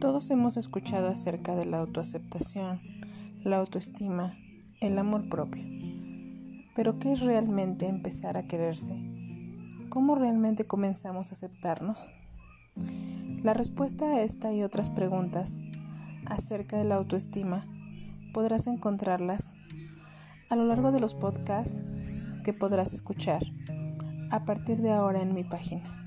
Todos hemos escuchado acerca de la autoaceptación, la autoestima, el amor propio. Pero ¿qué es realmente empezar a quererse? ¿Cómo realmente comenzamos a aceptarnos? La respuesta a esta y otras preguntas acerca de la autoestima podrás encontrarlas a lo largo de los podcasts que podrás escuchar a partir de ahora en mi página.